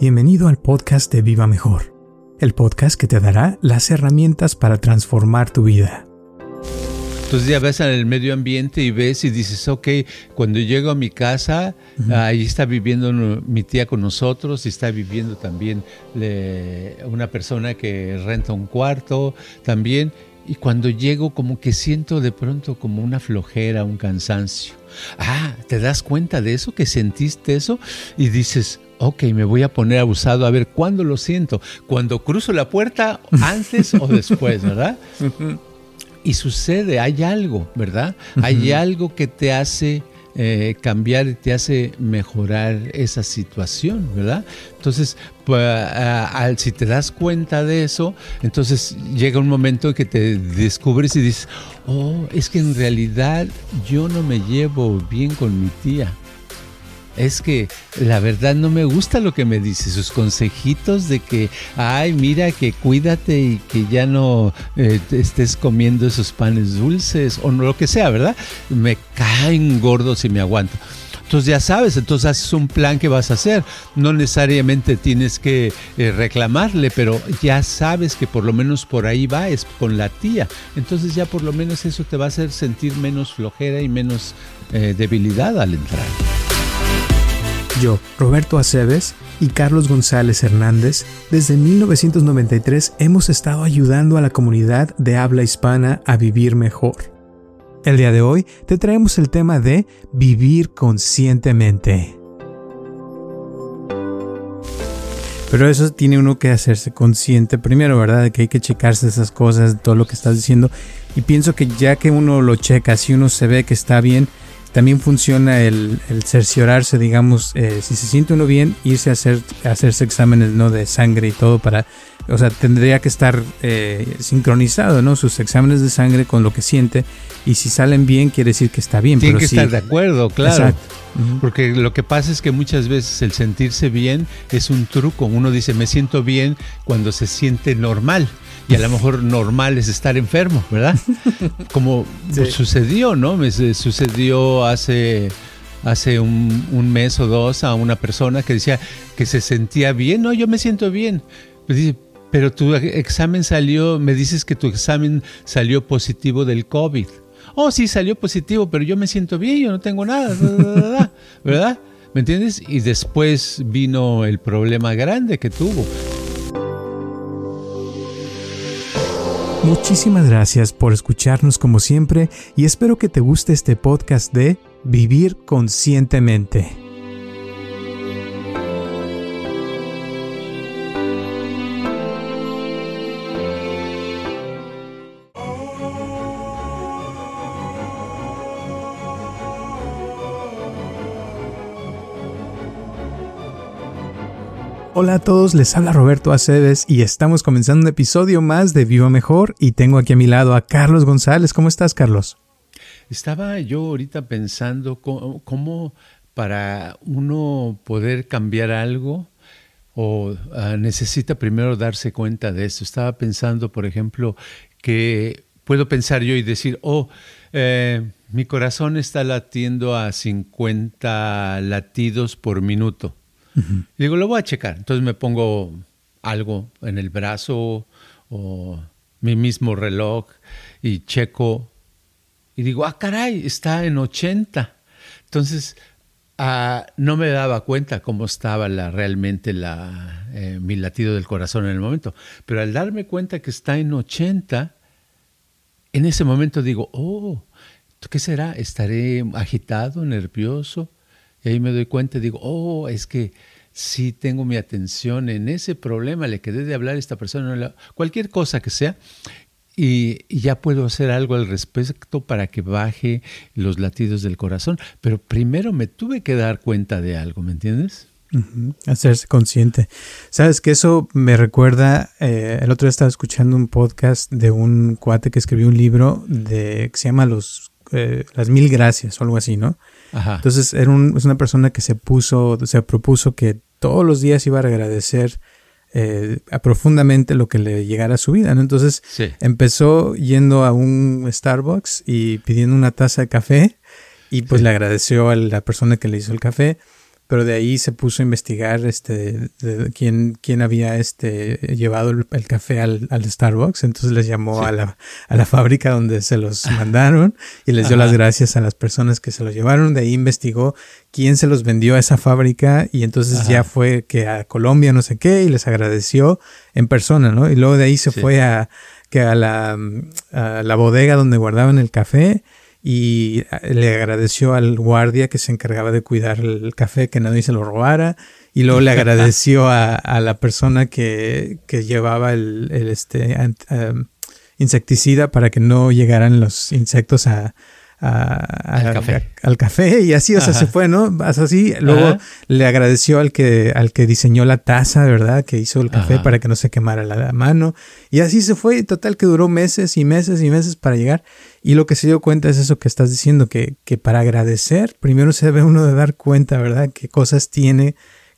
Bienvenido al podcast de Viva Mejor, el podcast que te dará las herramientas para transformar tu vida. Entonces ya ves en el medio ambiente y ves y dices, ok, cuando llego a mi casa, ahí está viviendo mi tía con nosotros y está viviendo también una persona que renta un cuarto también. Y cuando llego como que siento de pronto como una flojera, un cansancio. Ah, ¿te das cuenta de eso? Que sentiste eso y dices, ok, me voy a poner abusado a ver cuándo lo siento, cuando cruzo la puerta, antes o después, ¿verdad? Y sucede, hay algo, ¿verdad? Hay algo que te hace eh, cambiar y te hace mejorar esa situación, ¿verdad? Entonces, pues, si te das cuenta de eso, entonces llega un momento en que te descubres y dices, oh, es que en realidad yo no me llevo bien con mi tía es que la verdad no me gusta lo que me dice, sus consejitos de que, ay, mira, que cuídate y que ya no eh, estés comiendo esos panes dulces o lo que sea, ¿verdad? Me caen gordos y me aguanto. Entonces ya sabes, entonces haces un plan que vas a hacer. No necesariamente tienes que eh, reclamarle, pero ya sabes que por lo menos por ahí va, es con la tía. Entonces ya por lo menos eso te va a hacer sentir menos flojera y menos eh, debilidad al entrar. Yo, Roberto Aceves y Carlos González Hernández, desde 1993 hemos estado ayudando a la comunidad de habla hispana a vivir mejor. El día de hoy te traemos el tema de vivir conscientemente. Pero eso tiene uno que hacerse consciente primero, ¿verdad? De que hay que checarse esas cosas, todo lo que estás diciendo. Y pienso que ya que uno lo checa, si uno se ve que está bien, también funciona el, cerciorarse, digamos, eh, si se siente uno bien, irse a, hacer, hacerse exámenes ¿no? de sangre y todo para, o sea, tendría que estar eh, sincronizado, ¿no? Sus exámenes de sangre con lo que siente y si salen bien quiere decir que está bien. Tiene que estar de acuerdo, claro. Porque lo que pasa es que muchas veces el sentirse bien es un truco. Uno dice, me siento bien cuando se siente normal y a lo mejor normal es estar enfermo, ¿verdad? Como sucedió, ¿no? Me sucedió hace, hace un, mes o dos a una persona que decía que se sentía bien, no, yo me siento bien. Pues pero tu examen salió, me dices que tu examen salió positivo del COVID. Oh, sí, salió positivo, pero yo me siento bien, yo no tengo nada, ¿verdad? ¿Me entiendes? Y después vino el problema grande que tuvo. Muchísimas gracias por escucharnos como siempre y espero que te guste este podcast de Vivir Conscientemente. Hola a todos, les habla Roberto Aceves y estamos comenzando un episodio más de Viva Mejor y tengo aquí a mi lado a Carlos González. ¿Cómo estás, Carlos? Estaba yo ahorita pensando cómo, para uno poder cambiar algo o ah, necesita primero darse cuenta de eso. Estaba pensando, por ejemplo, que puedo pensar yo y decir, oh, eh, mi corazón está latiendo a 50 latidos por minuto digo, lo voy a checar. Entonces me pongo algo en el brazo o mi mismo reloj y checo y digo, ah, caray, está en 80. Entonces, ah, no me daba cuenta cómo estaba la, realmente la, eh, mi latido del corazón en el momento. Pero al darme cuenta que está en 80, en ese momento digo, oh, ¿qué será? ¿Estaré agitado, nervioso? Y ahí me doy cuenta y digo, oh, es que sí tengo mi atención en ese problema, le quedé de hablar a esta persona, cualquier cosa que sea. y, ya puedo hacer algo al respecto para que baje los latidos del corazón. Pero primero me tuve que dar cuenta de algo, ¿me entiendes? Hacerse consciente. Sabes que eso me recuerda, eh, el otro día estaba escuchando un podcast de un cuate que escribió un libro de, que se llama Los, eh, Las Mil Gracias o algo así, ¿no? Entonces era es una persona que se puso, se propuso que todos los días iba a agradecer eh, profundamente lo que le llegara a su vida, ¿no? Entonces empezó yendo a un Starbucks y pidiendo una taza de café y pues le agradeció a la persona que le hizo el café pero de ahí se puso a investigar este de, quién, quién había este llevado el, café al, Starbucks. Entonces les llamó a, la, a la fábrica donde se los mandaron y les dio las gracias a las personas que se los llevaron. De ahí investigó quién se los vendió a esa fábrica y entonces ya fue que a Colombia no sé qué y les agradeció en persona, ¿no? Y luego de ahí se fue a que a la, a la bodega donde guardaban el café y ah, le agradeció al guardia que se encargaba de cuidar el café, que nadie se lo robara, y luego le agradeció a, la persona que, llevaba el, este, insecticida para que no llegaran los insectos a, al, café. al café y así, o sea, se fue, ¿no? Así, luego le agradeció al que, al que diseñó la taza, ¿verdad? Que hizo el café para que no se quemara la mano. Y así se fue, total que duró meses y meses y meses para llegar. Y lo que se dio cuenta es eso que estás diciendo, que, que para agradecer, primero se debe uno de dar cuenta, ¿verdad? Qué cosas tiene,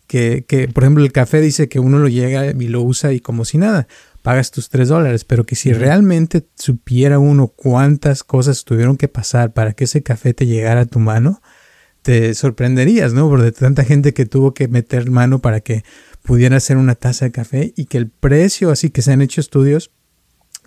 que, que, por ejemplo, el café dice que uno lo llega y lo usa y como si nada pagas tus tres dólares, pero que si realmente supiera uno cuántas cosas tuvieron que pasar para que ese café te llegara a tu mano, te sorprenderías, ¿no? Por de tanta gente que tuvo que meter mano para que pudiera hacer una taza de café y que el precio, así que se han hecho estudios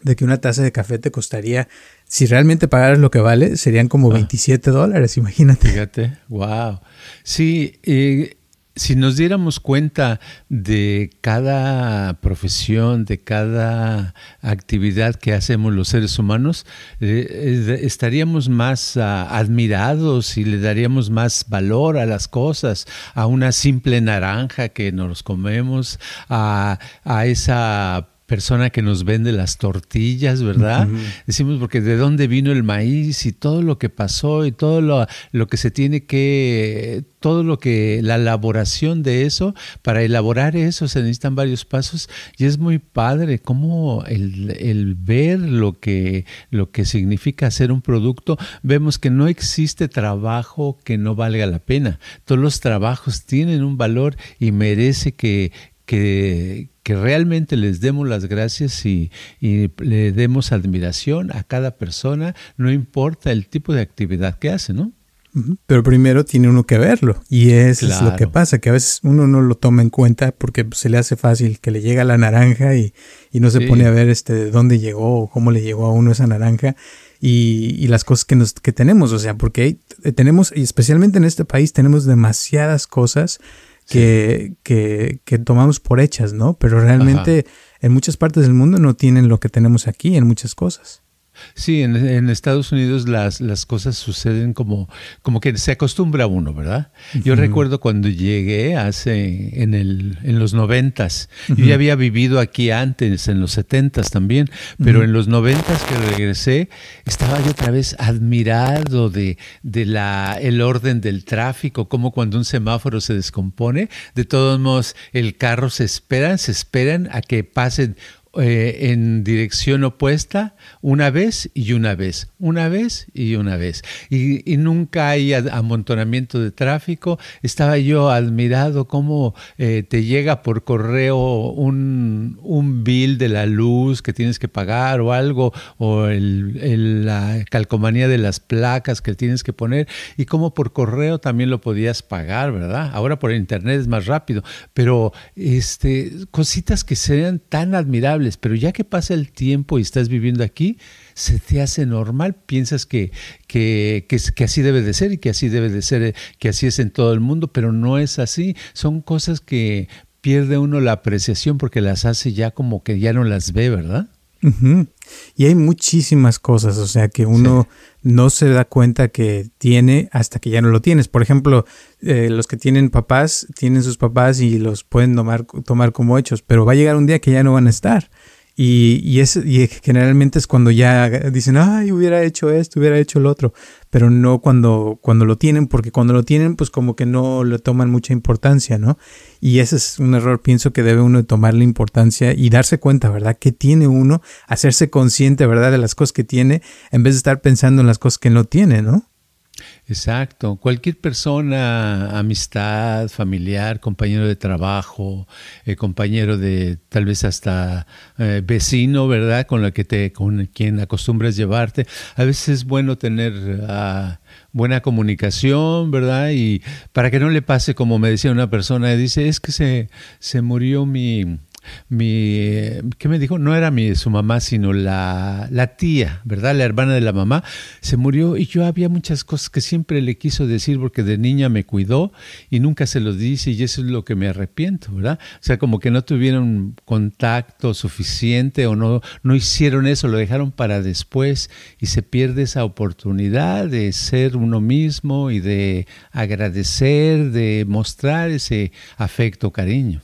de que una taza de café te costaría, si realmente pagaras lo que vale, serían como 27 ah. dólares, imagínate. Fíjate, wow. Sí, y si nos diéramos cuenta de cada profesión, de cada actividad que hacemos los seres humanos, eh, estaríamos más ah, admirados y le daríamos más valor a las cosas, a una simple naranja que nos comemos, a, a esa persona que nos vende las tortillas, ¿verdad? Decimos porque de dónde vino el maíz y todo lo que pasó y todo lo, lo, que se tiene que, todo lo que, la elaboración de eso, para elaborar eso se necesitan varios pasos y es muy padre cómo el, el ver lo que, lo que significa hacer un producto, vemos que no existe trabajo que no valga la pena. Todos los trabajos tienen un valor y merece que, que, que realmente les demos las gracias y, le demos admiración a cada persona, no importa el tipo de actividad que hace, ¿no? Pero primero tiene uno que verlo y eso es lo que pasa, que a veces uno no lo toma en cuenta porque se le hace fácil que le llega la naranja y, no se pone a ver este de dónde llegó o cómo le llegó a uno esa naranja y, las cosas que, nos, que tenemos, o sea, porque tenemos, y especialmente en este país tenemos demasiadas cosas que, que, que, tomamos por hechas, ¿no? Pero realmente en muchas partes del mundo no tienen lo que tenemos aquí en muchas cosas. Sí, en, Estados Unidos las, las, cosas suceden como, como que se acostumbra uno, ¿verdad? Yo recuerdo cuando llegué hace en, el, en los noventas, yo ya había vivido aquí antes, en los setentas también, pero en los noventas que regresé, estaba yo otra vez admirado de, de la, el orden del tráfico, como cuando un semáforo se descompone, de todos modos el carro se esperan, se esperan a que pasen eh, en dirección opuesta una vez y una vez, una vez y una vez. Y, nunca hay amontonamiento de tráfico. Estaba yo admirado cómo eh, te llega por correo un, un, bill de la luz que tienes que pagar o algo, o la calcomanía de las placas que tienes que poner, y cómo por correo también lo podías pagar, ¿verdad? Ahora por internet es más rápido, pero este, cositas que sean tan admirables pero ya que pasa el tiempo y estás viviendo aquí, se te hace normal, piensas que, que, que, así debe de ser y que así debe de ser, que así es en todo el mundo, pero no es así. Son cosas que pierde uno la apreciación porque las hace ya como que ya no las ve, ¿verdad? Y hay muchísimas cosas, o sea, que uno no se da cuenta que tiene hasta que ya no lo tienes. Por ejemplo, eh, los que tienen papás, tienen sus papás y los pueden tomar, tomar como hechos, pero va a llegar un día que ya no van a estar Y, y, es, y generalmente es cuando ya dicen, ay, hubiera hecho esto, hubiera hecho lo otro, pero no cuando, cuando lo tienen, porque cuando lo tienen, pues como que no le toman mucha importancia, ¿no? Y ese es un error, pienso que debe uno tomarle importancia y darse cuenta, ¿verdad? Que tiene uno, hacerse consciente, ¿verdad? De las cosas que tiene, en vez de estar pensando en las cosas que no tiene, ¿no? Exacto. Cualquier persona, amistad, familiar, compañero de trabajo, eh, compañero de tal vez hasta eh, vecino, ¿verdad? Con la que te, con quien acostumbras llevarte. A veces es bueno tener ah, buena comunicación, ¿verdad? Y para que no le pase como me decía una persona, dice, es que se, se murió mi mi, ¿qué me dijo? No era mi, su mamá, sino la, la tía, ¿verdad? La hermana de la mamá, se murió y yo había muchas cosas que siempre le quiso decir porque de niña me cuidó y nunca se lo dice y eso es lo que me arrepiento, ¿verdad? O sea, como que no tuvieron contacto suficiente o no, no hicieron eso, lo dejaron para después y se pierde esa oportunidad de ser uno mismo y de agradecer, de mostrar ese afecto, cariño.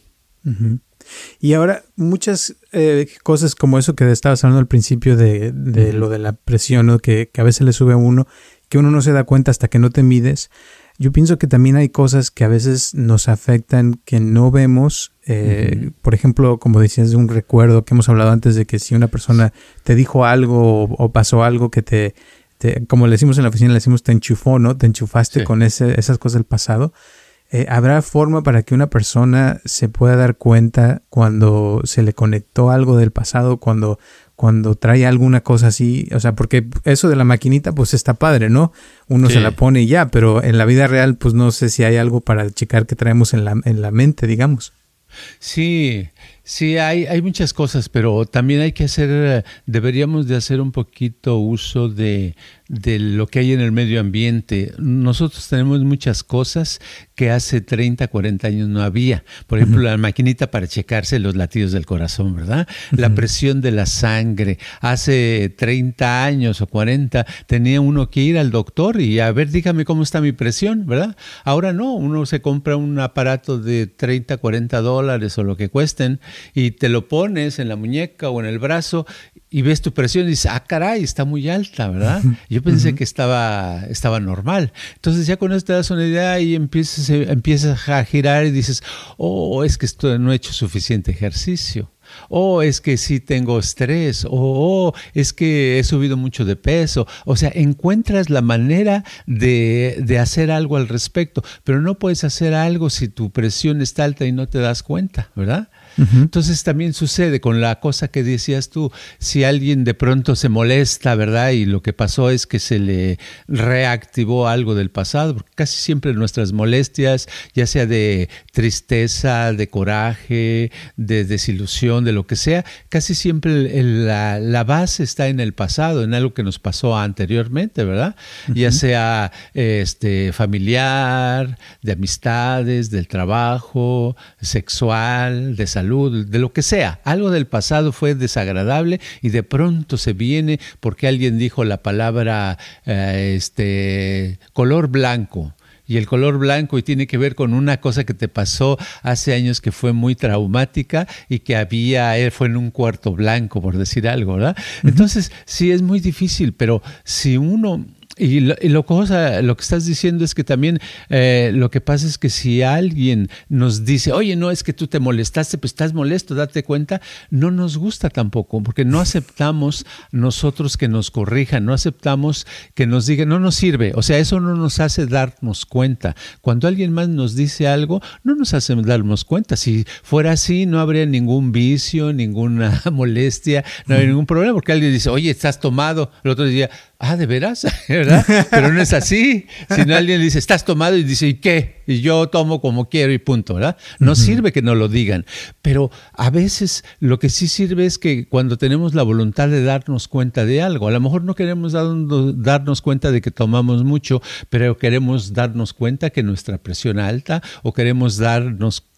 Y ahora muchas eh, cosas como eso que estabas hablando al principio de, lo de la presión, que, a veces le sube a uno, que uno no se da cuenta hasta que no te mides. Yo pienso que también hay cosas que a veces nos afectan que no vemos. Eh, por ejemplo, como decías, de un recuerdo que hemos hablado antes de que si una persona te dijo algo o, pasó algo que te, como le decimos en la oficina, le decimos te enchufó, ¿no? Te enchufaste con ese, esas cosas del pasado. Eh, ¿Habrá forma para que una persona se pueda dar cuenta cuando se le conectó algo del pasado, cuando, cuando trae alguna cosa así? O sea, porque eso de la maquinita pues está padre, ¿no? Uno se la pone y ya, pero en la vida real pues no sé si hay algo para checar que traemos en la, en la mente, digamos. Sí, sí, hay, hay muchas cosas, pero también hay que hacer, deberíamos de hacer un poquito uso de, de lo que hay en el medio ambiente. Nosotros tenemos muchas cosas que hace 30, 40 años no había. Por ejemplo, la maquinita para checarse los latidos del corazón, ¿verdad? La presión de la sangre. Hace 30 años o 40 tenía uno que ir al doctor y a ver, dígame cómo está mi presión, ¿verdad? Ahora no, uno se compra un aparato de 30, 40 dólares o lo que cuesten y te lo pones en la muñeca o en el brazo y ves tu presión y dices, ah, caray, está muy alta, ¿verdad? Yo pensé que estaba, estaba normal. Entonces ya con esto te das una idea y empiezas, empiezas a girar y dices, oh, es que esto, no he hecho suficiente ejercicio. Oh, es que sí tengo estrés. Oh, es que he subido mucho de peso. O sea, encuentras la manera de, de hacer algo al respecto, pero no puedes hacer algo si tu presión está alta y no te das cuenta, ¿verdad? Entonces también sucede con la cosa que decías tú, si alguien de pronto se molesta, ¿verdad? Y lo que pasó es que se le reactivó algo del pasado, porque casi siempre nuestras molestias, ya sea de tristeza, de coraje, de desilusión, de lo que sea, casi siempre la, base está en el pasado, en algo que nos pasó anteriormente, ¿verdad? Ya sea este, familiar, de amistades, del trabajo, sexual, de salud de lo que sea. Algo del pasado fue desagradable y de pronto se viene porque alguien dijo la palabra eh, este, color blanco y el color blanco y tiene que ver con una cosa que te pasó hace años que fue muy traumática y que había, él fue en un cuarto blanco, por decir algo, ¿verdad? Entonces, sí es muy difícil, pero si uno y lo, cosa, lo que estás diciendo es que también eh, lo que pasa es que si alguien nos dice, oye, no es que tú te molestaste, pues estás molesto, date cuenta, no nos gusta tampoco, porque no aceptamos nosotros que nos corrijan, no aceptamos que nos digan, no nos sirve, o sea, eso no nos hace darnos cuenta. Cuando alguien más nos dice algo, no nos hace darnos cuenta. Si fuera así, no habría ningún vicio, ninguna molestia, no habría ningún problema, porque alguien dice, oye, estás tomado, el otro día, ah, ¿de veras? ¿verdad? Pero no es así. Si no, alguien dice, estás tomado y dice, ¿y qué? Y yo tomo como quiero y punto, ¿verdad? No sirve que no lo digan. Pero a veces lo que sí sirve es que cuando tenemos la voluntad de darnos cuenta de algo, a lo mejor no queremos darnos cuenta de que tomamos mucho, pero queremos darnos cuenta que nuestra presión alta o queremos darnos cuenta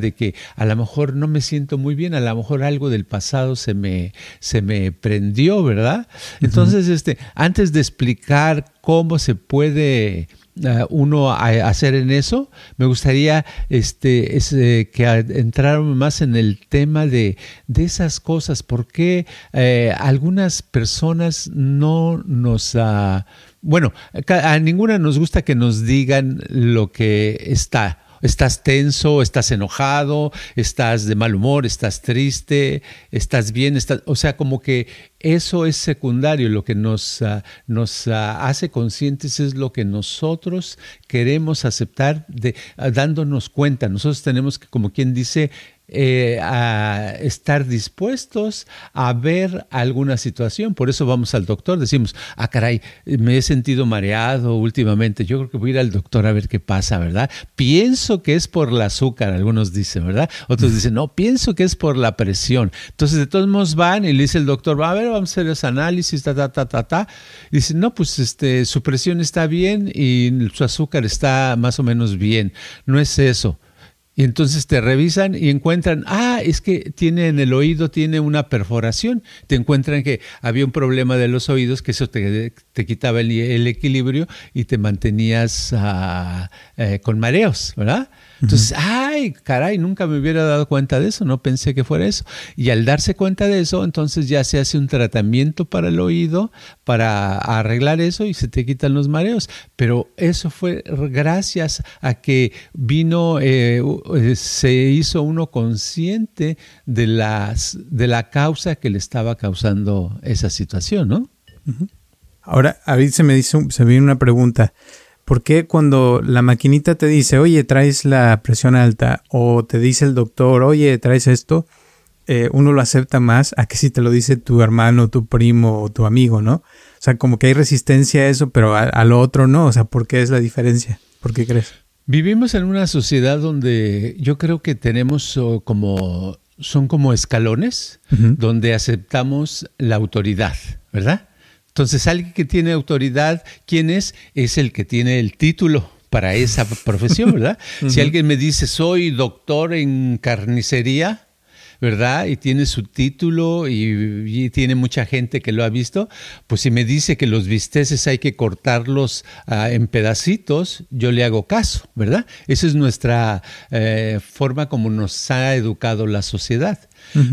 de que a lo mejor no me siento muy bien, a lo mejor algo del pasado se me, se me prendió, ¿verdad? Entonces, este, antes de explicar cómo se puede uno a, hacer en eso. Me gustaría este, es, eh, que entráramos más en el tema de, de esas cosas, porque eh, algunas personas no nos... Uh, bueno, a ninguna nos gusta que nos digan lo que está Estás tenso, estás enojado, estás de mal humor, estás triste, estás bien, estás, o sea, como que eso es secundario, lo que nos, ah, nos ah, hace conscientes es lo que nosotros queremos aceptar, ah, dándonos cuenta. Nosotros tenemos que, como quien dice, eh, a estar dispuestos a ver alguna situación. Por eso vamos al doctor, decimos, ah, caray, me he sentido mareado últimamente, yo creo que voy a ir al doctor a ver qué pasa, ¿verdad? Pienso que es por el azúcar, algunos dicen, ¿verdad? Otros dicen, no, pienso que es por la presión. Entonces, de todos modos van y le dice el doctor, va a ver, vamos a hacer los análisis, ta, ta, ta, ta, ta. Y dicen, no, pues este, su presión está bien y su azúcar está más o menos bien. No es eso y entonces te revisan y encuentran, ah, es que tiene en el oído, tiene una perforación. Te encuentran que había un problema de los oídos, que eso te, te quitaba el, equilibrio y te mantenías eh, con mareos, ¿verdad? Entonces, ay, caray, nunca me hubiera dado cuenta de eso, no pensé que fuera eso. Y al darse cuenta de eso, entonces ya se hace un tratamiento para el oído, para arreglar eso y se te quitan los mareos. Pero eso fue gracias a que vino, eh, eh, se hizo uno consciente de, las, de la causa que le estaba causando esa situación, ¿no? Ahora, a mí se me dice, se viene una pregunta. ¿Por qué cuando la maquinita te dice, oye, traes la presión alta, o te dice el doctor, oye, traes esto, eh, uno lo acepta más a que si te lo dice tu hermano, tu primo o tu amigo, ¿no? O sea, como que hay resistencia a eso, pero a, lo otro no. O sea, ¿por qué es la diferencia? ¿Por qué crees? Vivimos en una sociedad donde yo creo que tenemos oh, como, son como escalones, donde aceptamos la autoridad, ¿verdad? Entonces, alguien que tiene autoridad, ¿quién es? Es el que tiene el título para esa profesión, ¿verdad? Si alguien me dice, soy doctor en carnicería, ¿verdad? Y tiene su título y, tiene mucha gente que lo ha visto, pues si me dice que los bisteces hay que cortarlos ah, en pedacitos, yo le hago caso, ¿verdad? Esa es nuestra eh, forma como nos ha educado la sociedad.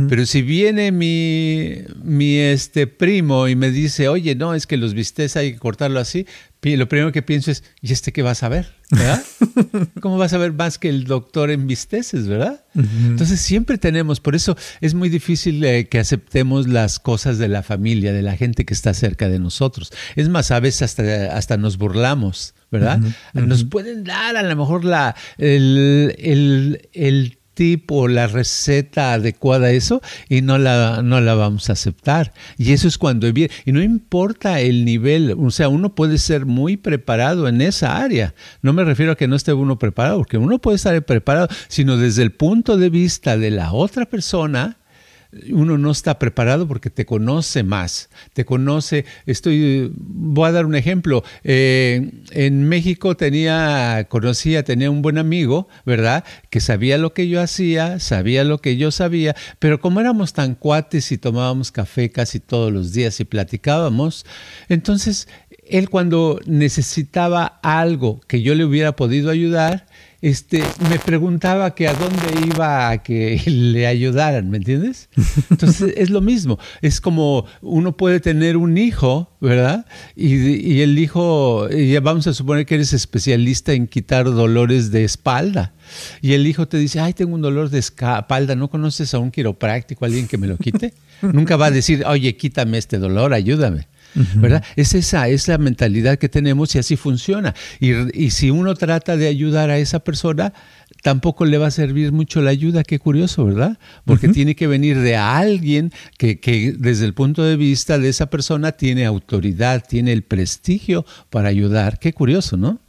Pero si viene mi, mi este primo y me dice, oye, no, es que los vistes hay que cortarlo así, lo primero que pienso es, ¿y este qué vas a ver? ¿Verdad? ¿Cómo vas a ver más que el doctor en visteces, verdad? Entonces siempre tenemos, por eso es muy difícil eh, que aceptemos las cosas de la familia, de la gente que está cerca de nosotros. Es más, a veces hasta, hasta nos burlamos, ¿verdad? Nos pueden dar a lo mejor la, el, el, el tipo, la receta adecuada a eso y no la, no la vamos a aceptar. Y eso es cuando. Y no importa el nivel, o sea, uno puede ser muy preparado en esa área. No me refiero a que no esté uno preparado, porque uno puede estar preparado, sino desde el punto de vista de la otra persona, uno no está preparado porque te conoce más, te conoce, estoy, voy a dar un ejemplo, eh, en México tenía, conocía, tenía un buen amigo, ¿verdad? Que sabía lo que yo hacía, sabía lo que yo sabía, pero como éramos tan cuates y tomábamos café casi todos los días y platicábamos, entonces él cuando necesitaba algo que yo le hubiera podido ayudar, este, me preguntaba que a dónde iba a que le ayudaran, ¿me entiendes? Entonces es lo mismo, es como uno puede tener un hijo, ¿verdad? Y, el hijo, ya vamos a suponer que eres especialista en quitar dolores de espalda. Y el hijo te dice, ay, tengo un dolor de espalda, ¿no conoces a un quiropráctico, alguien que me lo quite? Nunca va a decir, oye, quítame este dolor, ayúdame. ¿Verdad? Es esa, es la mentalidad que tenemos y así funciona. Y, si uno trata de ayudar a esa persona, tampoco le va a servir mucho la ayuda, qué curioso, ¿verdad? Porque tiene que venir de alguien que, que, desde el punto de vista de esa persona tiene autoridad, tiene el prestigio para ayudar, qué curioso, ¿no?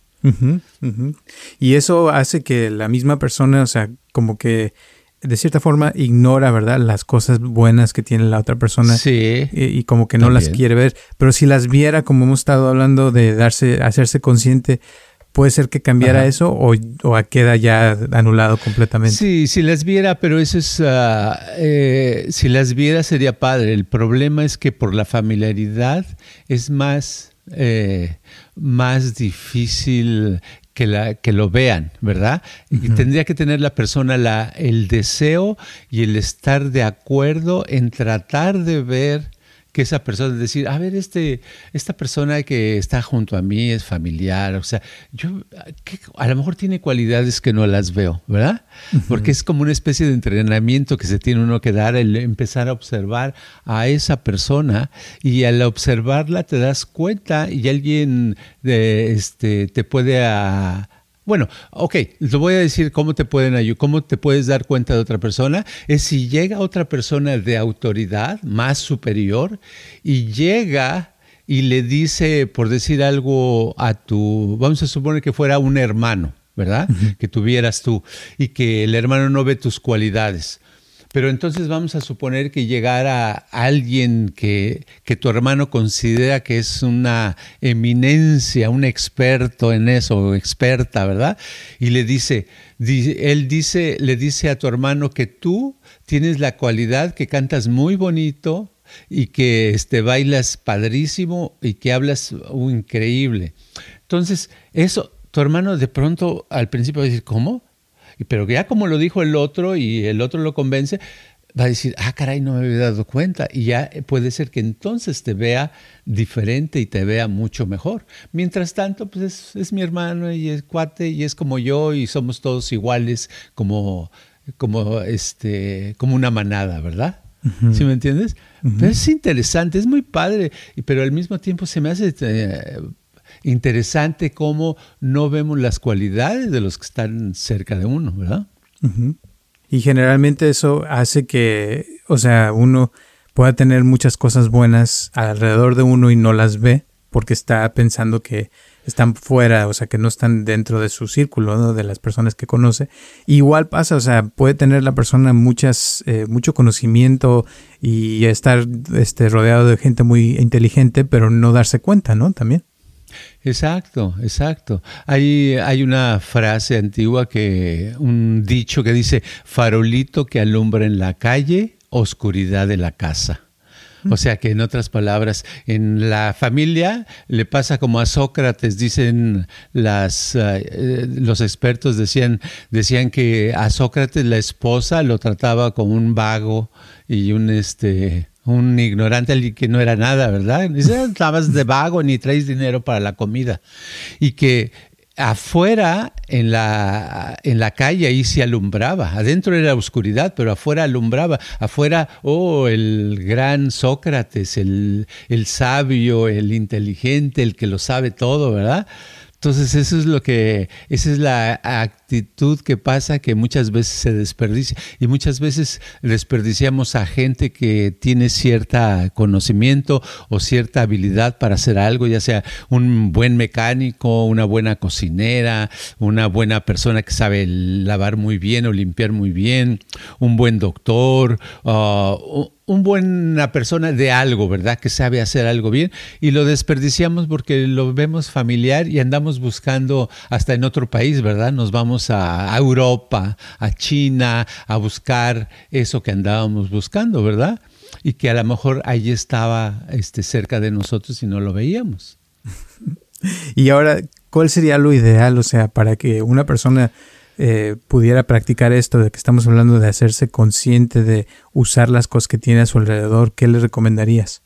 Y eso hace que la misma persona, o sea, como que de cierta forma ignora, ¿verdad? Las cosas buenas que tiene la otra persona. Sí. Y, como que no las quiere ver. Pero si las viera, como hemos estado hablando de darse, hacerse consciente, puede ser que cambiara eso o, o, queda ya anulado completamente. Sí, si las viera, pero eso es, ah, eh, si las viera sería padre. El problema es que por la familiaridad es más eh, más difícil que, la, que lo vean, ¿verdad? Y tendría que tener la persona la, el deseo y el estar de acuerdo en tratar de ver que esa persona, decir, a ver, este, esta persona que está junto a mí es familiar, o sea, yo, a lo mejor tiene cualidades que no las veo, ¿verdad? Porque es como una especie de entrenamiento que se tiene uno que dar, el empezar a observar a esa persona y al observarla te das cuenta y alguien de, este, te puede... A, bueno, ok, te voy a decir cómo te pueden ayudar, cómo te puedes dar cuenta de otra persona. Es si llega otra persona de autoridad más superior y llega y le dice, por decir algo, a tu, vamos a suponer que fuera un hermano, ¿verdad? Que tuvieras tú y que el hermano no ve tus cualidades pero entonces vamos a suponer que llegara alguien que, que tu hermano considera que es una eminencia, un experto en eso, experta, ¿verdad? Y le dice, él dice, le dice a tu hermano que tú tienes la cualidad que cantas muy bonito y que este, bailas padrísimo y que hablas uh, increíble. Entonces, eso, tu hermano de pronto al principio va a decir, ¿cómo? Pero ya como lo dijo el otro y el otro lo convence, va a decir, ah, caray, no me había dado cuenta. Y ya puede ser que entonces te vea diferente y te vea mucho mejor. Mientras tanto, pues es, mi hermano y es cuate y es como yo y somos todos iguales como, como, este, como una manada, ¿verdad? ¿Sí me entiendes? Pero es interesante, es muy padre, pero al mismo tiempo se me hace eh, interesante cómo no vemos las cualidades de los que están cerca de uno, ¿verdad? Y generalmente eso hace que, o sea, uno pueda tener muchas cosas buenas alrededor de uno y no las ve porque está pensando que están fuera, o sea, que no están dentro de su círculo, ¿no? de las personas que conoce. igual pasa, o sea, puede tener la persona muchas, eh, mucho conocimiento y estar este, rodeado de gente muy inteligente, pero no darse cuenta, ¿no? También. Exacto, exacto. Hay, hay una frase antigua que, un dicho que dice, farolito que alumbra en la calle, oscuridad de la casa. O sea que en otras palabras, en la familia le pasa como a Sócrates, dicen las, eh, los expertos decían, decían que a Sócrates la esposa lo trataba como un vago y un este un ignorante que no era nada, ¿verdad? Dice, estabas de vago ni traes dinero para la comida. Y que afuera en la, en la calle ahí se alumbraba, adentro era oscuridad, pero afuera alumbraba, afuera, oh, el gran Sócrates, el, el sabio, el inteligente, el que lo sabe todo, ¿verdad? Entonces eso es lo que, esa es la actitud que pasa que muchas veces se desperdicia. Y muchas veces desperdiciamos a gente que tiene cierta conocimiento o cierta habilidad para hacer algo, ya sea un buen mecánico, una buena cocinera, una buena persona que sabe lavar muy bien o limpiar muy bien, un buen doctor, uh, un buena persona de algo, ¿verdad? Que sabe hacer algo bien y lo desperdiciamos porque lo vemos familiar y andamos buscando hasta en otro país, ¿verdad? Nos vamos a, Europa, a China, a buscar eso que andábamos buscando, ¿verdad? Y que a lo mejor allí estaba este, cerca de nosotros y no lo veíamos. y ahora, ¿cuál sería lo ideal? O sea, para que una persona eh, pudiera practicar esto de que estamos hablando de hacerse consciente de usar las cosas que tiene a su alrededor, ¿qué le recomendarías?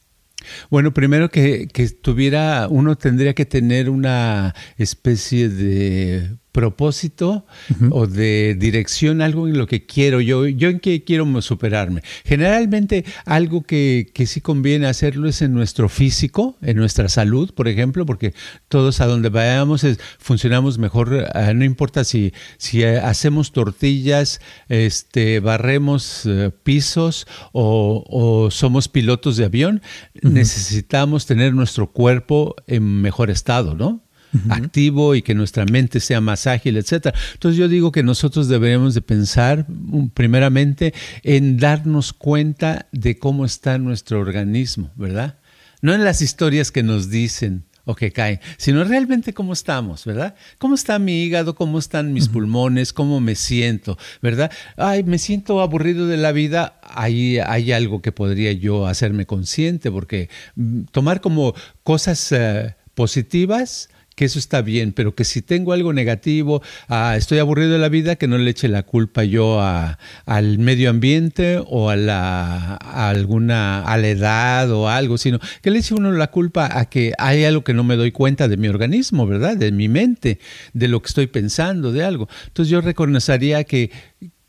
Bueno, primero que, que tuviera, uno tendría que tener una especie de propósito o de dirección, algo en lo que quiero yo, yo en qué quiero superarme. Generalmente algo que, que sí conviene hacerlo es en nuestro físico, en nuestra salud, por ejemplo, porque todos a donde vayamos funcionamos mejor, ah, no importa si, si hacemos tortillas, este, barremos eh, pisos o, somos pilotos de avión, necesitamos tener nuestro cuerpo en mejor estado, ¿no? Activo y que nuestra mente sea más ágil, etcétera. Entonces yo digo que nosotros deberíamos de pensar primeramente en darnos cuenta de cómo está nuestro organismo, ¿verdad? No en las historias que nos dicen, o que caen, sino realmente cómo estamos, ¿verdad? ¿Cómo está mi hígado? ¿Cómo están mis pulmones? ¿Cómo me siento? ¿Verdad? Ay, me siento aburrido de la vida. Ahí hay algo que podría yo hacerme consciente, porque mm, tomar como cosas... Eh, positivas, que eso está bien, pero que si tengo algo negativo, ah, estoy aburrido de la vida, que no le eche la culpa yo a, al medio ambiente o a, la, alguna a la edad o algo, sino que le eche uno la culpa a que hay algo que no me doy cuenta de mi organismo, ¿verdad? De mi mente, de lo que estoy pensando, de algo. Entonces yo reconocería que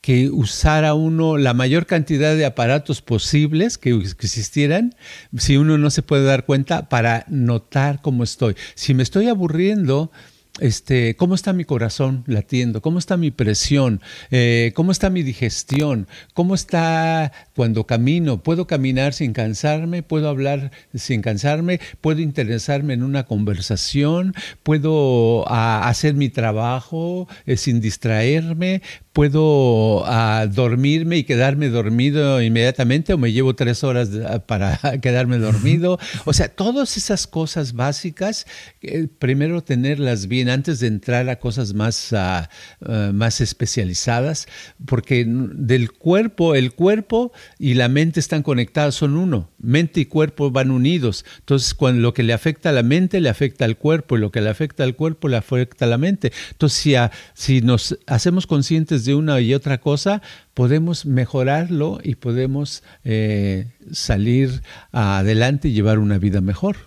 que usara uno la mayor cantidad de aparatos posibles que, existieran, si uno no se puede dar cuenta, para notar cómo estoy. Si me estoy aburriendo, este, cómo está mi corazón latiendo, cómo está mi presión, eh, cómo está mi digestión, cómo está cuando camino, puedo caminar sin cansarme, puedo hablar sin cansarme, puedo interesarme en una conversación, puedo ah, hacer mi trabajo eh, sin distraerme, puedo ah, dormirme y quedarme dormido inmediatamente o me llevo tres horas para quedarme dormido. O sea, todas esas cosas básicas, eh, primero tenerlas bien antes de entrar a cosas más, ah, ah, más especializadas, porque del cuerpo, el cuerpo y la mente están conectados, son uno. Mente y cuerpo van unidos. Entonces, cuando lo que le afecta a la mente le afecta al cuerpo y lo que le afecta al cuerpo le afecta a la mente. Entonces, si, si nos hacemos conscientes de una y otra cosa, podemos mejorarlo y podemos eh, salir adelante y llevar una vida mejor.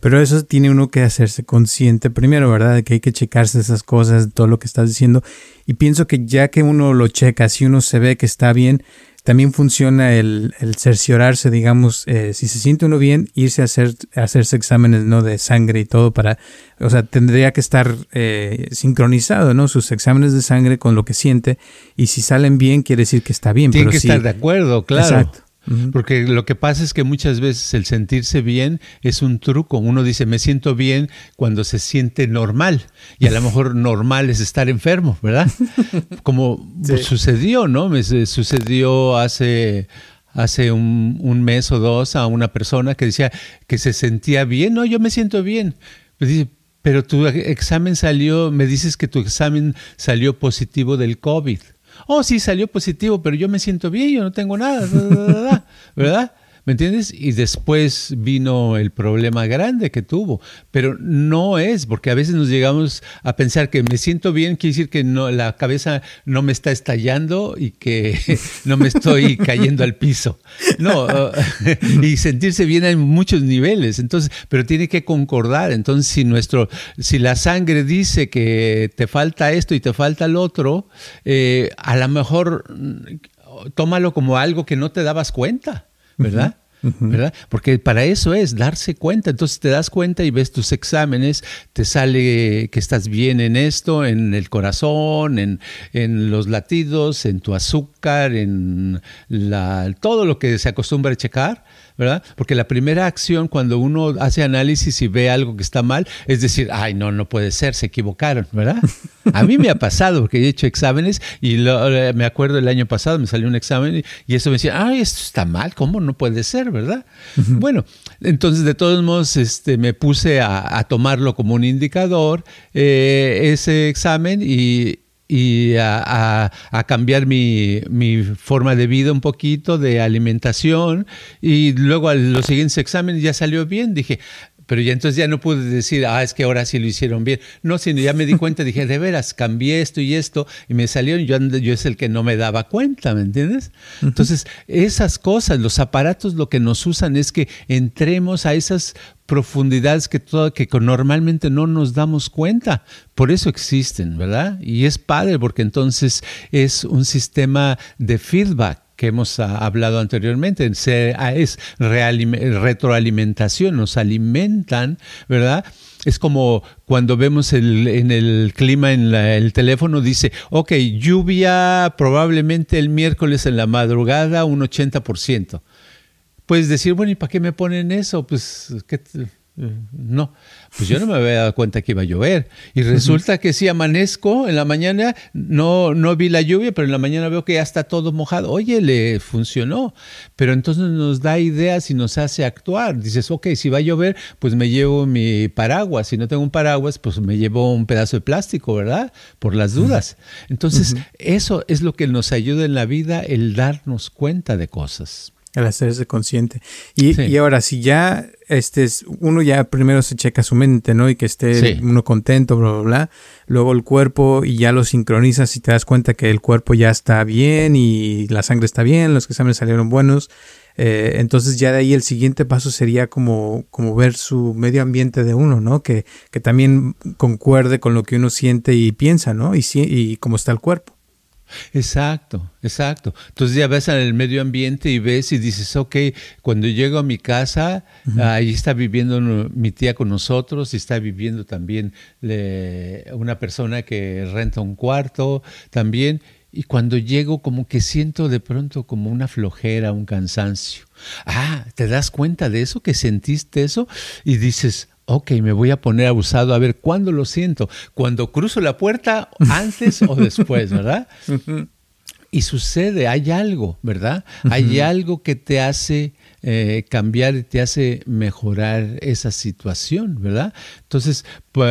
Pero eso tiene uno que hacerse consciente primero, ¿verdad? De que hay que checarse esas cosas, todo lo que estás diciendo. Y pienso que ya que uno lo checa, si uno se ve que está bien, también funciona el, cerciorarse, digamos, eh, si se siente uno bien, irse a, hacer, hacerse exámenes ¿no? de sangre y todo para, o sea, tendría que estar eh, sincronizado, ¿no? Sus exámenes de sangre con lo que siente y si salen bien quiere decir que está bien. Tiene que estar de acuerdo, claro. Exacto. Porque lo que pasa es que muchas veces el sentirse bien es un truco. Uno dice, me siento bien cuando se siente normal. Y a lo mejor normal es estar enfermo, ¿verdad? Como sucedió, ¿no? Me sucedió hace, hace un, un, mes o dos a una persona que decía que se sentía bien. No, yo me siento bien. Me dice, pero tu examen salió, me dices que tu examen salió positivo del COVID oh, sí, salió positivo, pero yo me siento bien, yo no tengo nada, ¿verdad? ¿Me entiendes? Y después vino el problema grande que tuvo. Pero no es, porque a veces nos llegamos a pensar que me siento bien, quiere decir que no, la cabeza no me está estallando y que no me estoy cayendo al piso. No, y sentirse bien hay muchos niveles, entonces, pero tiene que concordar. Entonces, si nuestro, si la sangre dice que te falta esto y te falta el otro, eh, a lo mejor mm, tómalo como algo que no te dabas cuenta. ¿Verdad? ¿verdad? Porque para eso es darse cuenta. Entonces te das cuenta y ves tus exámenes, te sale que estás bien en esto, en el corazón, en, en los latidos, en tu azúcar, en la, todo lo que se acostumbra a checar. ¿Verdad? Porque la primera acción cuando uno hace análisis y ve algo que está mal es decir, ay, no, no puede ser, se equivocaron, ¿verdad? A mí me ha pasado porque he hecho exámenes y eh, me acuerdo el año pasado me salió un examen y, eso me decía, ay, esto está mal, ¿cómo no puede ser, verdad? Bueno, entonces de todos modos este, me puse a, tomarlo como un indicador, eh, ese examen y, y a, cambiar mi, forma de vida un poquito, de alimentación, y luego a los siguientes exámenes ya salió bien. Dije, pero ya entonces ya no pude decir, ah, es que ahora sí lo hicieron bien. No, sino ya me di cuenta, dije, de veras, cambié esto y esto, y me salieron, yo, yo es el que no me daba cuenta, ¿me entiendes? Entonces, esas cosas, los aparatos lo que nos usan es que entremos a esas profundidades que, todo, que normalmente no nos damos cuenta. Por eso existen, ¿verdad? Y es padre porque entonces es un sistema de feedback que hemos ah, hablado anteriormente, ah, es retroalimentación, nos alimentan, ¿verdad? Es como cuando vemos el, en el clima en el teléfono, dice, ok, lluvia probablemente el miércoles en la madrugada un 80% puedes decir, bueno, ¿y para qué me ponen eso? Pues, ¿qué no, pues yo no me había dado cuenta que iba a llover. Y resulta que si amanezco en la mañana, no, no vi la lluvia, pero en la mañana veo que ya está todo mojado. Oye, le funcionó. Pero entonces nos da ideas y nos hace actuar. Dices, ok, si va a llover, pues me llevo mi paraguas. Si no tengo un paraguas, pues me llevo un pedazo de plástico, ¿verdad? Por las dudas. Entonces, eso es lo que nos ayuda en la vida, el darnos cuenta de cosas. Al hacerse consciente. Y, y, ahora, si ya este es, uno ya primero se checa su mente, ¿no? Y que esté uno contento, bla, bla, bla. Luego el cuerpo y ya lo sincronizas y te das cuenta que el cuerpo ya está bien y la sangre está bien, los exámenes salieron buenos. Eh, entonces ya de ahí el siguiente paso sería como, como ver su medio ambiente de uno, ¿no? Que, que también concuerde con lo que uno siente y piensa, ¿no? Y, y cómo está el cuerpo. Exacto, exacto. Entonces ya ves en el medio ambiente y ves y dices, ok, cuando llego a mi casa, ahí está viviendo mi tía con nosotros y está viviendo también una persona que renta un cuarto también. Y cuando llego como que siento de pronto como una flojera, un cansancio. Ah, ¿te das cuenta de eso? Que sentiste eso y dices, ok, me voy a poner abusado a ver cuándo lo siento, cuando cruzo la puerta, antes o después, ¿verdad? Y sucede, hay algo, ¿verdad? Hay algo que te hace eh, cambiar y te hace mejorar esa situación, ¿verdad? Entonces, pues,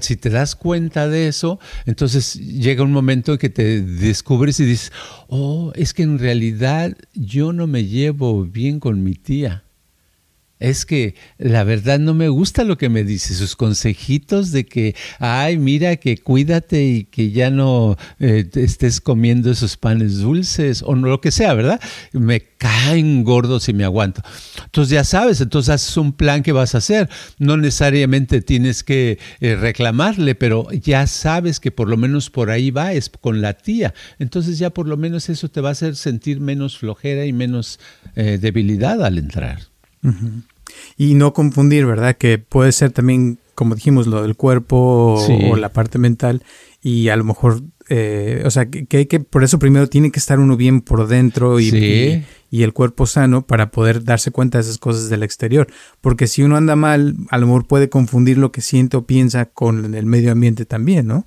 si te das cuenta de eso, entonces llega un momento en que te descubres y dices, oh, es que en realidad yo no me llevo bien con mi tía es que la verdad no me gusta lo que me dice, sus consejitos de que, ay, mira, que cuídate y que ya no eh, estés comiendo esos panes dulces o no, lo que sea, ¿verdad? Me caen gordos y me aguanto. Entonces ya sabes, entonces haces un plan que vas a hacer. No necesariamente tienes que eh, reclamarle, pero ya sabes que por lo menos por ahí va, es con la tía. Entonces ya por lo menos eso te va a hacer sentir menos flojera y menos eh, debilidad al entrar. Y no confundir, ¿verdad? Que puede ser también, como dijimos, lo del cuerpo o la parte mental y a lo mejor, eh, o sea, que, hay que, por eso primero tiene que estar uno bien por dentro y, y, el cuerpo sano para poder darse cuenta de esas cosas del exterior. Porque si uno anda mal, a lo mejor puede confundir lo que siente o piensa con el medio ambiente también, ¿no?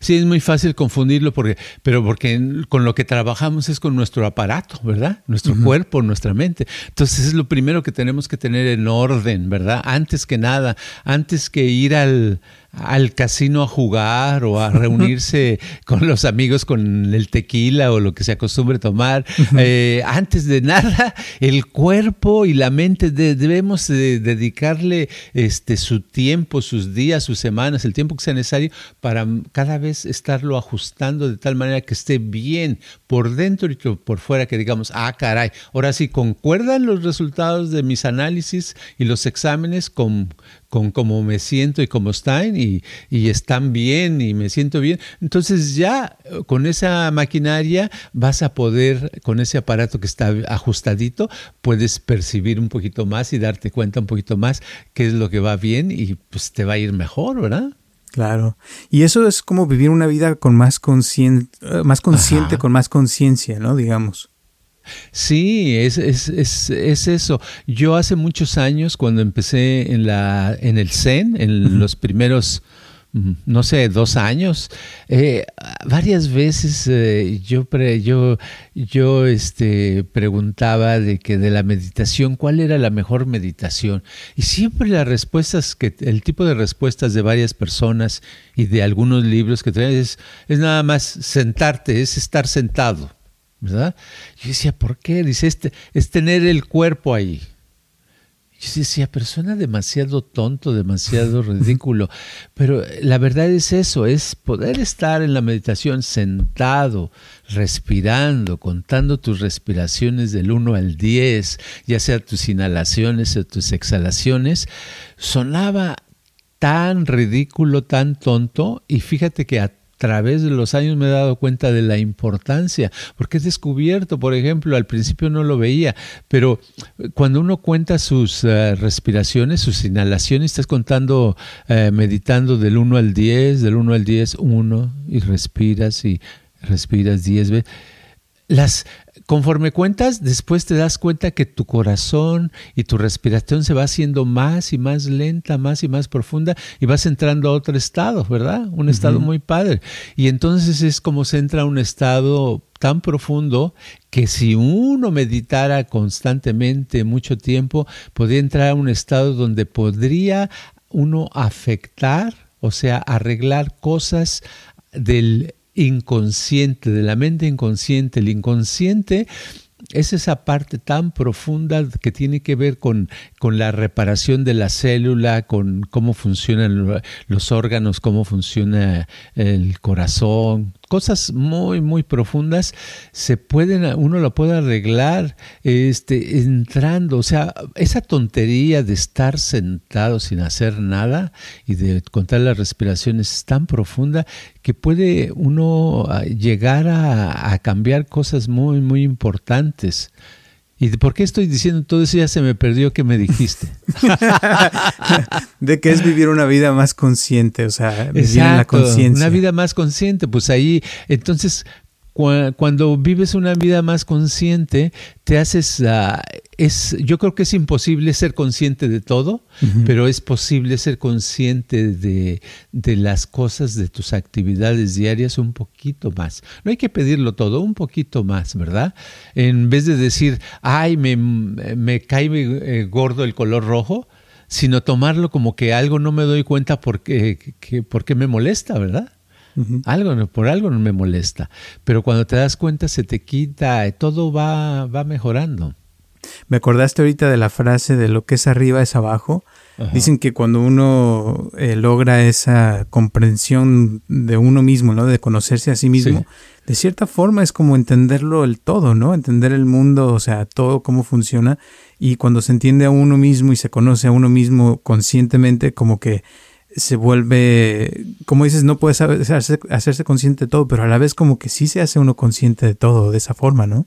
Sí, es muy fácil confundirlo, porque, pero porque con lo que trabajamos es con nuestro aparato, ¿verdad? Nuestro cuerpo, nuestra mente. Entonces es lo primero que tenemos que tener en orden, ¿verdad? Antes que nada, antes que ir al, al casino a jugar o a reunirse con los amigos con el tequila o lo que se acostumbre tomar. Eh, antes de nada, el cuerpo y la mente debemos dedicarle este, su tiempo, sus días, sus semanas, el tiempo que sea necesario para cada vez estarlo ajustando de tal manera que esté bien por dentro y por fuera, que digamos, ah, caray, ahora sí, concuerdan los resultados de mis análisis y los exámenes con con cómo me siento y cómo están y, están bien y me siento bien. Entonces ya eh, con esa maquinaria vas a poder, con ese aparato que está ajustadito, puedes percibir un poquito más y darte cuenta un poquito más qué es lo que va bien y pues te va a ir mejor, ¿verdad? Claro. Y eso es como vivir una vida con más, consciente, eh, más consciente, con más conciencia, ¿no? Digamos. Sí, es, es, es, es, eso. Yo hace muchos años, cuando empecé en, la, en el Zen, en los primeros, mm, no sé, dos años, eh, varias veces eh, yo, yo, yo este, preguntaba de que de la meditación, ¿cuál era la mejor meditación? Y siempre las respuestas, que el tipo de respuestas de varias personas y de algunos libros que traen es, es nada más sentarte, es estar sentado. ¿Verdad? Yo decía, ¿por qué? Dice, este, es tener el cuerpo ahí. Yo decía, pero suena demasiado tonto, demasiado ridículo. Pero la verdad es eso, es poder estar en la meditación sentado, respirando, contando tus respiraciones del 1 al 10, ya sea tus inhalaciones o tus exhalaciones, sonaba tan ridículo, tan tonto, y fíjate que a través de los años me he dado cuenta de la importancia, porque he descubierto, por ejemplo, al principio no lo veía, pero cuando uno cuenta sus eh, respiraciones, sus inhalaciones, estás contando, eh, meditando del 1 al 10, del 1 al 10, 1, y respiras y respiras 10 veces. Las, conforme cuentas, después te das cuenta que tu corazón y tu respiración se va haciendo más y más lenta, más y más profunda y vas entrando a otro estado, ¿verdad? Un estado muy padre. Y entonces es como se entra a un estado tan profundo que si uno meditara constantemente mucho tiempo, podría entrar a un estado donde podría uno afectar, o sea, arreglar cosas del inconsciente, de la mente inconsciente. El inconsciente es esa parte tan profunda que tiene que ver con, con la reparación de la célula, con cómo funcionan los órganos, cómo funciona el corazón, cosas muy muy profundas se pueden uno lo puede arreglar este entrando. O sea esa tontería de estar sentado sin hacer nada y de contar las respiraciones es tan profunda que puede uno ah, llegar a, a cambiar cosas muy muy importantes ¿Y por qué estoy diciendo todo eso? Ya se me perdió que me dijiste. de que es vivir una vida más consciente, o sea, vivir en la conciencia. Una vida más consciente, pues ahí, entonces, cuando vives una vida más consciente, te haces, uh, es, yo creo que es imposible ser consciente de todo, pero es posible ser consciente de, de, las cosas, de tus actividades diarias un poquito más. No hay que pedirlo todo, un poquito más, ¿verdad? En vez de decir, ay, me, me cae eh, gordo el color rojo, sino tomarlo como que algo no me doy cuenta porque, que, porque me molesta, ¿verdad? Algo, por algo no me molesta. Pero cuando te das cuenta se te quita, todo va, va mejorando. Me acordaste ahorita de la frase de lo que es arriba es abajo. Dicen que cuando uno eh, logra esa comprensión de uno mismo, ¿no? De conocerse a sí mismo, de cierta forma es como entenderlo el todo, ¿no? Entender el mundo, o sea, todo cómo funciona. Y cuando se entiende a uno mismo y se conoce a uno mismo conscientemente, como que se vuelve, como dices, no puedes hacerse, hacerse, consciente de todo, pero a la vez como que sí se hace uno consciente de todo de esa forma, ¿no?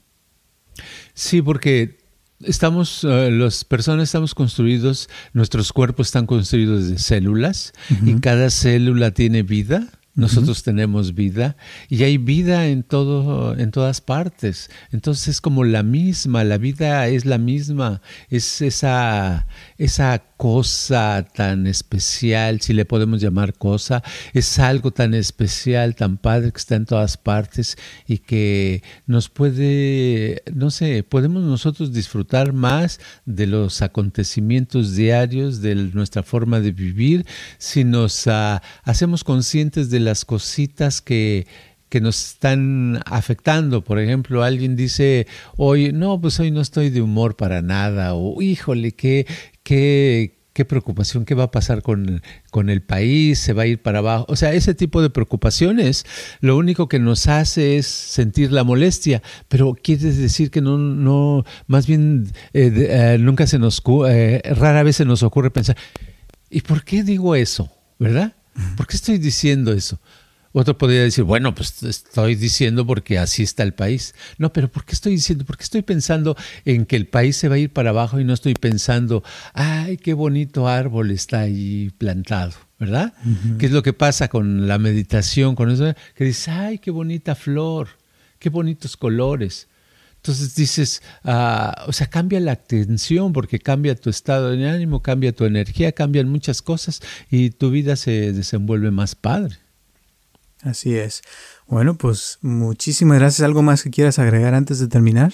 Sí, porque estamos, uh, las personas estamos construidos, nuestros cuerpos están construidos de células y cada célula tiene vida nosotros tenemos vida y hay vida en todo, en todas partes. Entonces es como la misma, la vida es la misma, es esa, esa cosa tan especial, si le podemos llamar cosa, es algo tan especial, tan padre que está en todas partes y que nos puede, no sé, podemos nosotros disfrutar más de los acontecimientos diarios, de nuestra forma de vivir, si nos uh, hacemos conscientes de las cositas que, que nos están afectando. Por ejemplo, alguien dice hoy, no, pues hoy no estoy de humor para nada, o híjole, qué, qué, qué preocupación, qué va a pasar con, con, el país, se va a ir para abajo. O sea, ese tipo de preocupaciones lo único que nos hace es sentir la molestia, pero quiere decir que no, no más bien eh, eh, nunca se nos, eh, rara vez se nos ocurre pensar, ¿y por qué digo eso? ¿Verdad? ¿Por qué estoy diciendo eso? Otro podría decir, bueno, pues estoy diciendo porque así está el país. No, pero ¿por qué estoy diciendo? Porque estoy pensando en que el país se va a ir para abajo y no estoy pensando, ay, qué bonito árbol está ahí plantado, ¿verdad? ¿Qué es lo que pasa con la meditación, con eso? Que dices, ay, qué bonita flor, qué bonitos colores. Entonces dices, ah, o sea, cambia la atención porque cambia tu estado de ánimo, cambia tu energía, cambian muchas cosas y tu vida se desenvuelve más padre. Así es. Bueno, pues muchísimas gracias. ¿Algo más que quieras agregar antes de terminar?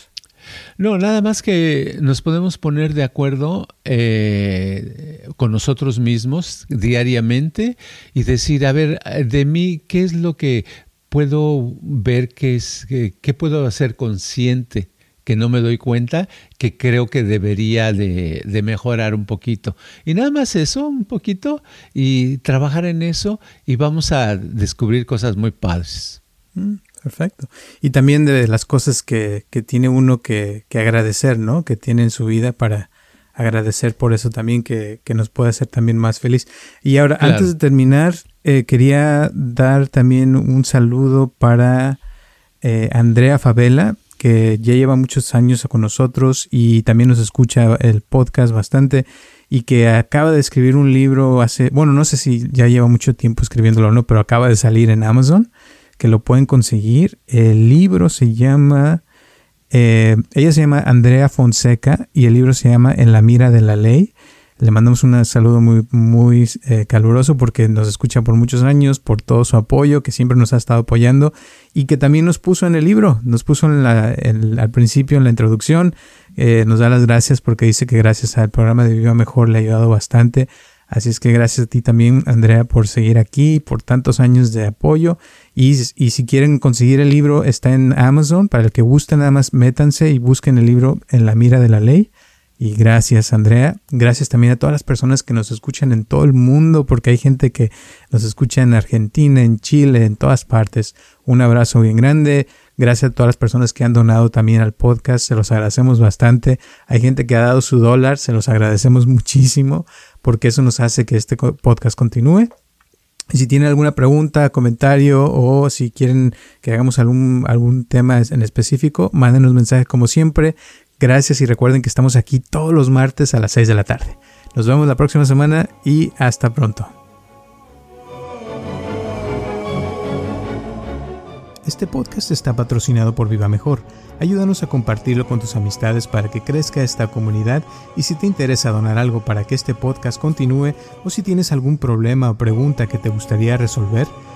No, nada más que nos podemos poner de acuerdo eh, con nosotros mismos diariamente y decir, a ver, de mí, ¿qué es lo que puedo ver que es, qué puedo hacer consciente que no me doy cuenta, que creo que debería de, mejorar un poquito. Y nada más eso, un poquito, y trabajar en eso y vamos a descubrir cosas muy padres. Mm, perfecto. Y también de las cosas que, que tiene uno que, que, agradecer, ¿no? Que tiene en su vida para agradecer por eso también, que, que nos puede hacer también más feliz. Y ahora, antes de terminar, eh, quería dar también un saludo para eh, Andrea Favela, que ya lleva muchos años con nosotros y también nos escucha el podcast bastante y que acaba de escribir un libro hace, bueno, no sé si ya lleva mucho tiempo escribiéndolo o no, pero acaba de salir en Amazon, que lo pueden conseguir. El libro se llama, eh, ella se llama Andrea Fonseca y el libro se llama En la mira de la ley. Le mandamos un saludo muy, muy eh, caluroso porque nos escucha por muchos años, por todo su apoyo, que siempre nos ha estado apoyando y que también nos puso en el libro, nos puso al principio en la introducción, eh, nos da las gracias porque dice que gracias al programa de Viva Mejor le ha ayudado bastante Así es que gracias a ti también, Andrea, por seguir aquí, por tantos años de apoyo. Y, y, si quieren conseguir el libro, está en Amazon. Para el que guste, nada más métanse y busquen el libro en la mira de la ley. Y gracias, Andrea. Gracias también a todas las personas que nos escuchan en todo el mundo, porque hay gente que nos escucha en Argentina, en Chile, en todas partes. Un abrazo bien grande. Gracias a todas las personas que han donado también al podcast. Se los agradecemos bastante. Hay gente que ha dado su dólar. Se los agradecemos muchísimo porque eso nos hace que este podcast continúe. Y si tienen alguna pregunta, comentario o si quieren que hagamos algún, algún tema en específico, mándenos mensajes como siempre. Gracias y recuerden que estamos aquí todos los martes a las 6 de la tarde. Nos vemos la próxima semana y hasta pronto. Este podcast está patrocinado por Viva Mejor. Ayúdanos a compartirlo con tus amistades para que crezca esta comunidad y si te interesa donar algo para que este podcast continúe o si tienes algún problema o pregunta que te gustaría resolver,